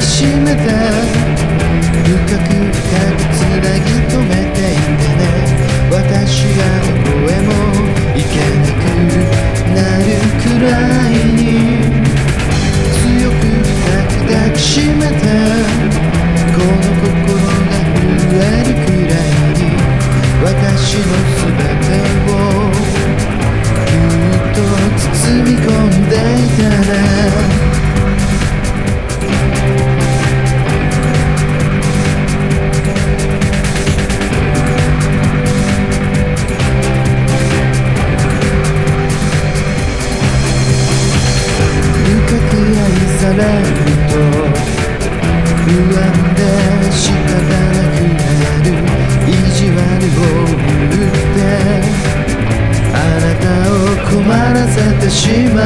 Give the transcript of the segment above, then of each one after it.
締めて愛されると不安で仕方なくなる意地悪を言ってあなたを困らせてしまう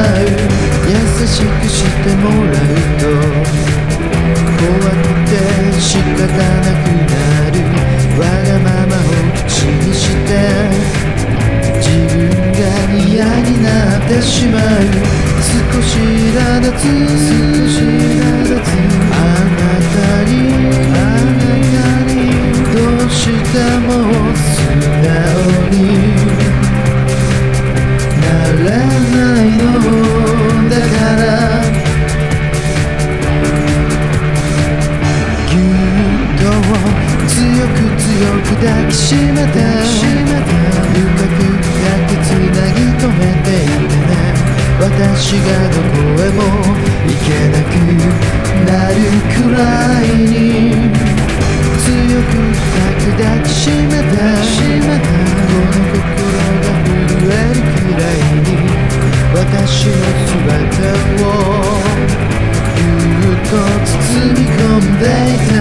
優しくしてもらうと怖くて仕方なくなるわがままを口にして自分が嫌になってしまう。し苛立つ少し苛立私がどこへも行けなくなるくらいに強く深く抱きしめてこの心が震えるくらいに私の全てをぎゅっと包み込んでいた。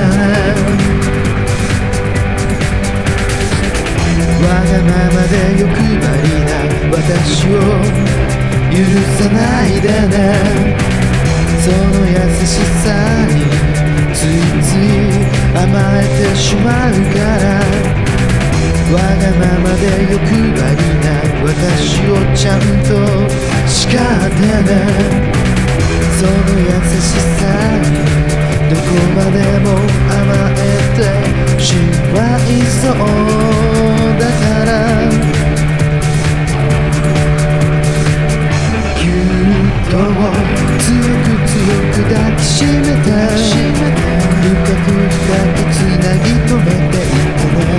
さないでね。その優しさについつい甘えてしまうから。わがままで欲張りな私をちゃんと叱ってね。その優しさにどこまでも甘えてしまいそう。抱きしめて深く深くつなぎ止めていてね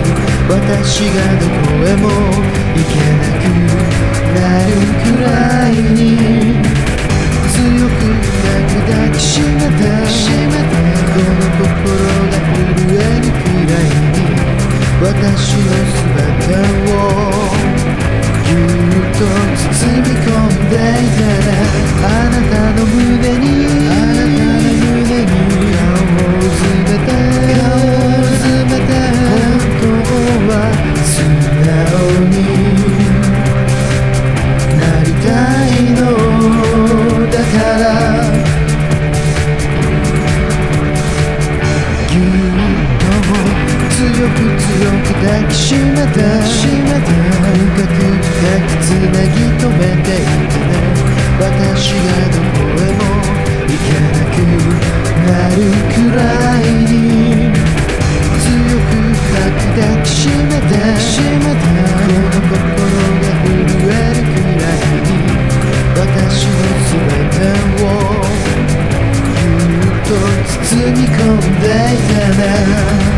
私がどこへも行けなくなるくらいに強く抱きしめてこの心が震えるくらいに私の全てをぎゅっと包み込んでいてあなたくい強く吐き出しめたこの心が震えるくらいに私の全てをぎっと包み込んでいたな